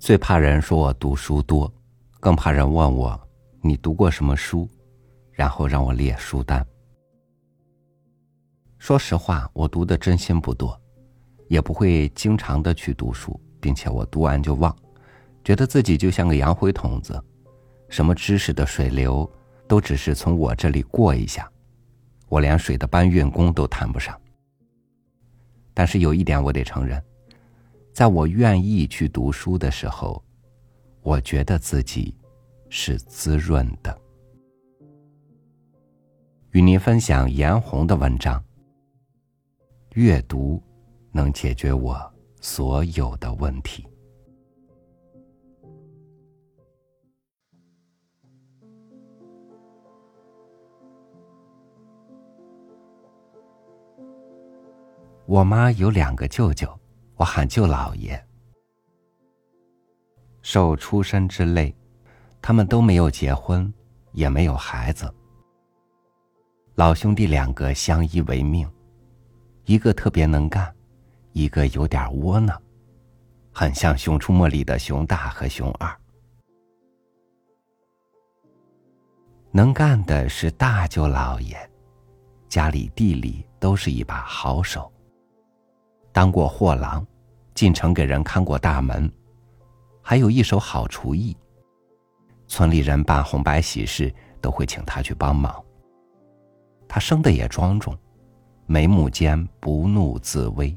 最怕人说我读书多，更怕人问我你读过什么书，然后让我列书单。说实话，我读的真心不多，也不会经常的去读书，并且我读完就忘，觉得自己就像个洋灰桶子，什么知识的水流都只是从我这里过一下，我连水的搬运工都谈不上。但是有一点我得承认，在我愿意去读书的时候，我觉得自己是滋润的。与您分享颜红的文章。阅读能解决我所有的问题。我妈有两个舅舅，我喊舅老爷。受出身之累，他们都没有结婚，也没有孩子。老兄弟两个相依为命。一个特别能干，一个有点窝囊，很像《熊出没》里的熊大和熊二。能干的是大舅老爷，家里地里都是一把好手。当过货郎，进城给人看过大门，还有一手好厨艺。村里人办红白喜事都会请他去帮忙。他生的也庄重。眉目间不怒自威。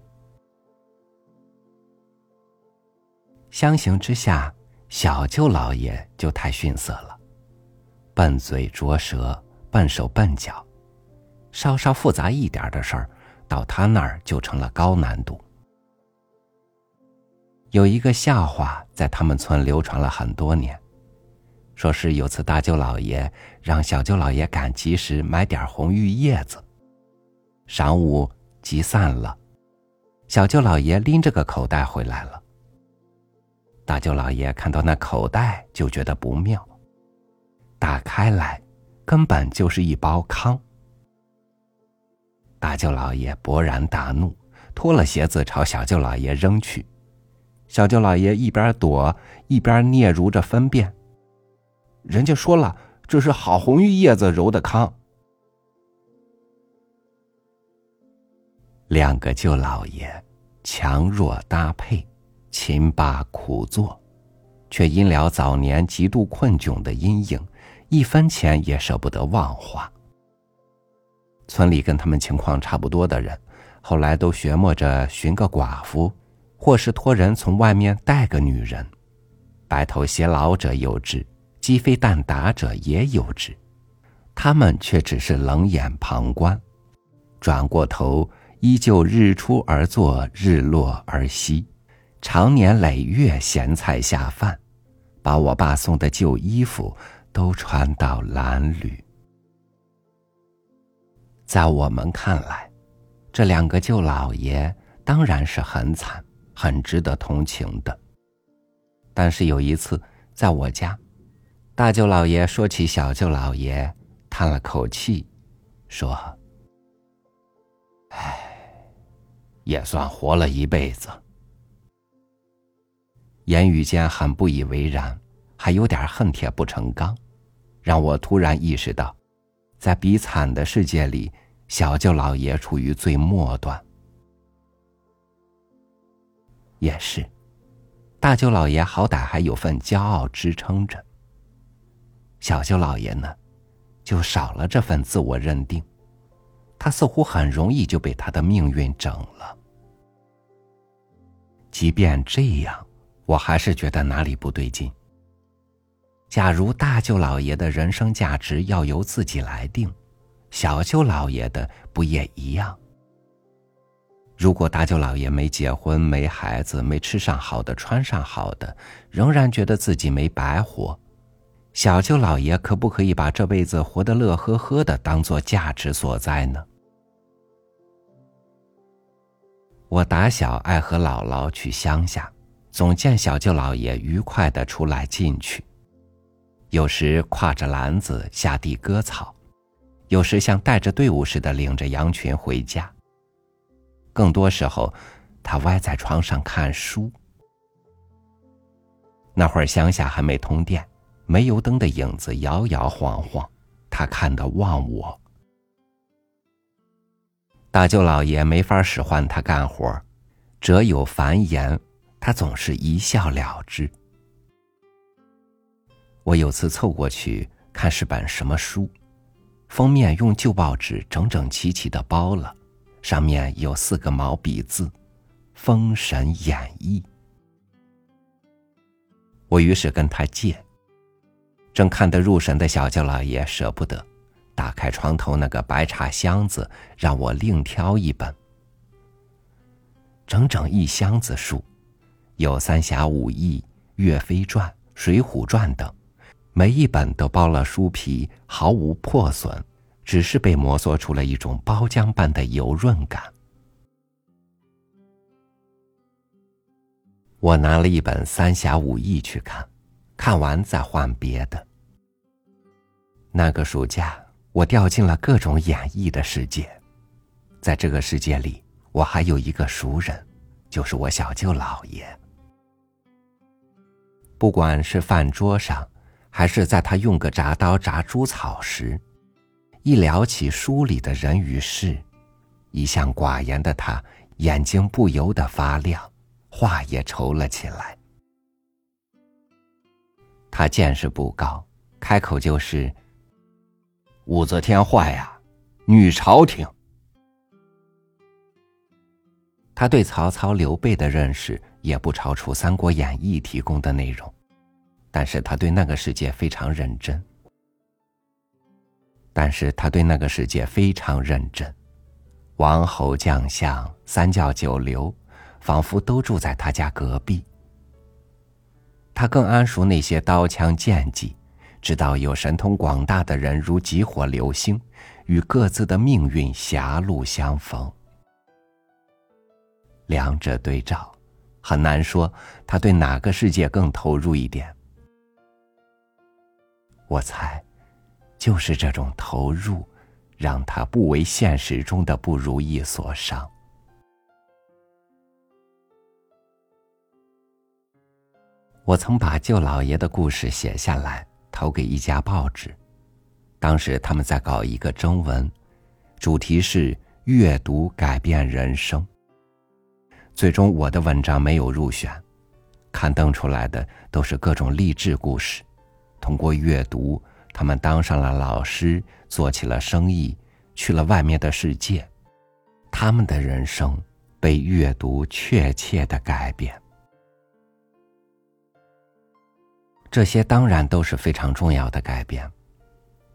相形之下，小舅老爷就太逊色了，笨嘴拙舌，笨手笨脚，稍稍复杂一点的事儿，到他那儿就成了高难度。有一个笑话在他们村流传了很多年，说是有次大舅老爷让小舅老爷赶集时买点红玉叶子。晌午集散了，小舅老爷拎着个口袋回来了。大舅老爷看到那口袋就觉得不妙，打开来，根本就是一包糠。大舅老爷勃然大怒，脱了鞋子朝小舅老爷扔去。小舅老爷一边躲一边嗫嚅着分辨：“人家说了，这是好红玉叶子揉的糠。”两个舅老爷，强弱搭配，勤罢苦做，却因了早年极度困窘的阴影，一分钱也舍不得忘花。村里跟他们情况差不多的人，后来都学摸着寻个寡妇，或是托人从外面带个女人，白头偕老者有之，鸡飞蛋打者也有之，他们却只是冷眼旁观，转过头。依旧日出而作，日落而息，常年累月咸菜下饭，把我爸送的旧衣服都穿到褴褛。在我们看来，这两个舅老爷当然是很惨，很值得同情的。但是有一次，在我家，大舅老爷说起小舅老爷，叹了口气，说：“唉。”也算活了一辈子，言语间很不以为然，还有点恨铁不成钢，让我突然意识到，在比惨的世界里，小舅老爷处于最末端。也是，大舅老爷好歹还有份骄傲支撑着，小舅老爷呢，就少了这份自我认定。他似乎很容易就被他的命运整了。即便这样，我还是觉得哪里不对劲。假如大舅老爷的人生价值要由自己来定，小舅老爷的不也一样？如果大舅老爷没结婚、没孩子、没吃上好的、穿上好的，仍然觉得自己没白活，小舅老爷可不可以把这辈子活得乐呵呵的当做价值所在呢？我打小爱和姥姥去乡下，总见小舅老爷愉快的出来进去，有时挎着篮子下地割草，有时像带着队伍似的领着羊群回家。更多时候，他歪在床上看书。那会儿乡下还没通电，煤油灯的影子摇摇晃晃，他看得忘我。大舅老爷没法使唤他干活，折有繁言，他总是一笑了之。我有次凑过去看是本什么书，封面用旧报纸整整齐齐的包了，上面有四个毛笔字：“封神演义”。我于是跟他借。正看得入神的小舅老爷舍不得。打开床头那个白茶箱子，让我另挑一本。整整一箱子书，有《三侠五义》《岳飞传》《水浒传》等，每一本都剥了书皮，毫无破损，只是被摩挲出了一种包浆般的油润感。我拿了一本《三侠五义》去看，看完再换别的。那个暑假。我掉进了各种演绎的世界，在这个世界里，我还有一个熟人，就是我小舅老爷。不管是饭桌上，还是在他用个铡刀铡猪草时，一聊起书里的人与事，一向寡言的他眼睛不由得发亮，话也稠了起来。他见识不高，开口就是。武则天坏呀，女朝廷。他对曹操、刘备的认识也不超出《三国演义》提供的内容，但是他对那个世界非常认真。但是他对那个世界非常认真，王侯将相、三教九流，仿佛都住在他家隔壁。他更谙熟那些刀枪剑戟。知道有神通广大的人如急火流星，与各自的命运狭路相逢。两者对照，很难说他对哪个世界更投入一点。我猜，就是这种投入，让他不为现实中的不如意所伤。我曾把舅老爷的故事写下来。投给一家报纸，当时他们在搞一个征文，主题是“阅读改变人生”。最终我的文章没有入选，刊登出来的都是各种励志故事。通过阅读，他们当上了老师，做起了生意，去了外面的世界，他们的人生被阅读确切的改变。这些当然都是非常重要的改变，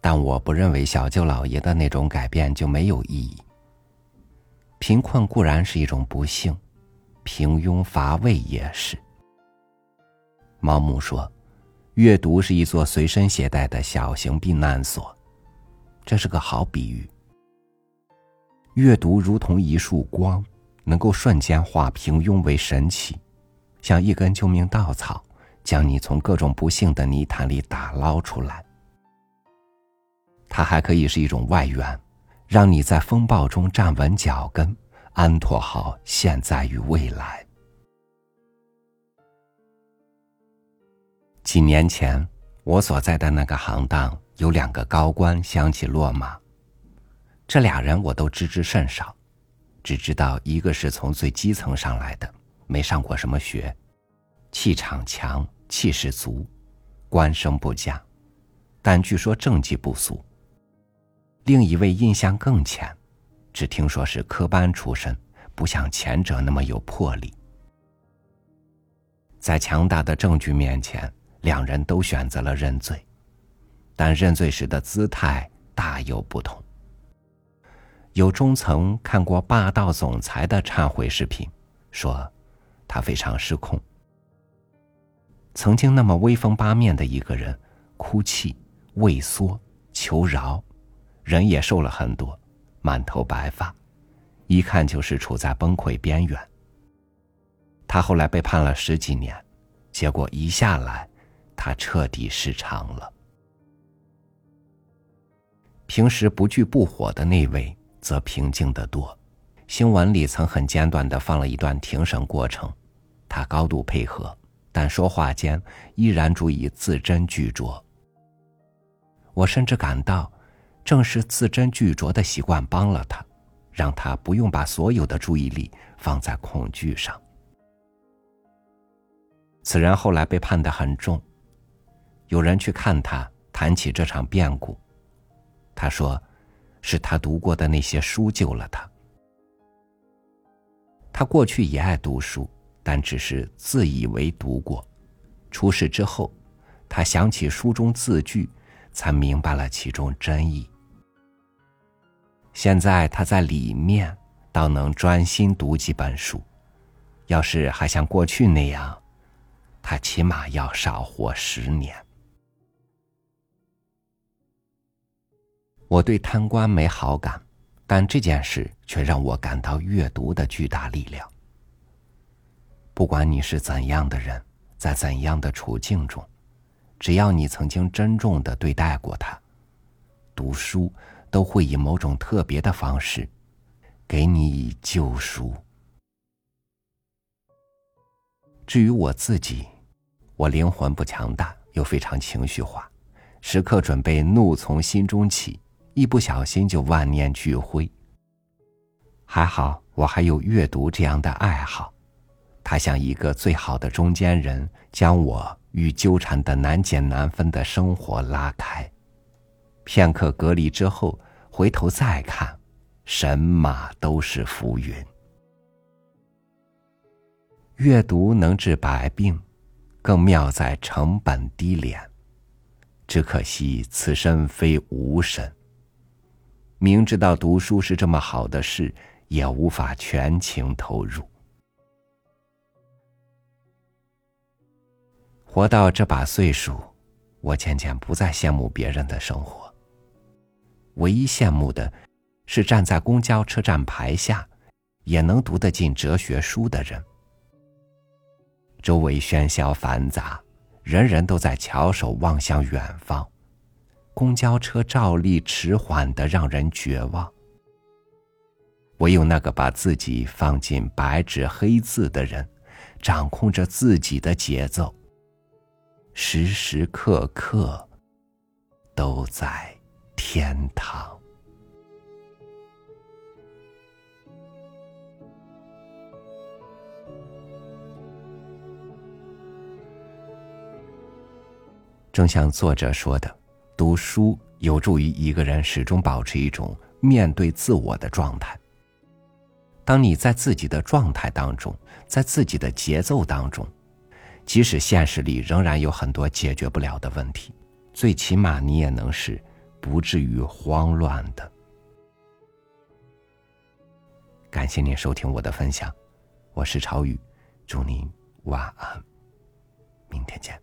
但我不认为小舅老爷的那种改变就没有意义。贫困固然是一种不幸，平庸乏味也是。毛姆说：“阅读是一座随身携带的小型避难所。”这是个好比喻。阅读如同一束光，能够瞬间化平庸为神奇，像一根救命稻草。将你从各种不幸的泥潭里打捞出来。它还可以是一种外援，让你在风暴中站稳脚跟，安妥好现在与未来。几年前，我所在的那个行当有两个高官相继落马，这俩人我都知之甚少，只知道一个是从最基层上来的，没上过什么学，气场强。气势足，官声不佳，但据说政绩不俗。另一位印象更浅，只听说是科班出身，不像前者那么有魄力。在强大的证据面前，两人都选择了认罪，但认罪时的姿态大有不同。有中层看过霸道总裁的忏悔视频，说他非常失控。曾经那么威风八面的一个人，哭泣、畏缩、求饶，人也瘦了很多，满头白发，一看就是处在崩溃边缘。他后来被判了十几年，结果一下来，他彻底失常了。平时不惧不火的那位，则平静得多。新闻里曾很简短的放了一段庭审过程，他高度配合。但说话间依然注意字斟句酌。我甚至感到，正是字斟句酌的习惯帮了他，让他不用把所有的注意力放在恐惧上。此人后来被判得很重。有人去看他，谈起这场变故，他说：“是他读过的那些书救了他。他过去也爱读书，但只是自以为读过。出事之后，他想起书中字句，才明白了其中真意。现在他在里面，倒能专心读几本书。要是还像过去那样。”他起码要少活十年。我对贪官没好感，但这件事却让我感到阅读的巨大力量。不管你是怎样的人，在怎样的处境中，只要你曾经珍重的对待过他，读书都会以某种特别的方式，给你以救赎。至于我自己。我灵魂不强大，又非常情绪化，时刻准备怒从心中起，一不小心就万念俱灰。还好我还有阅读这样的爱好，它像一个最好的中间人，将我与纠缠的难解难分的生活拉开。片刻隔离之后，回头再看，神马都是浮云。阅读能治百病。更妙在成本低廉，只可惜此身非吾身。明知道读书是这么好的事，也无法全情投入。活到这把岁数，我渐渐不再羡慕别人的生活。唯一羡慕的，是站在公交车站牌下，也能读得进哲学书的人。周围喧嚣繁杂，人人都在翘首望向远方，公交车照例迟缓的让人绝望。唯有那个把自己放进白纸黑字的人，掌控着自己的节奏，时时刻刻都在天堂。正像作者说的，读书有助于一个人始终保持一种面对自我的状态。当你在自己的状态当中，在自己的节奏当中，即使现实里仍然有很多解决不了的问题，最起码你也能是不至于慌乱的。感谢您收听我的分享，我是朝雨，祝您晚安，明天见。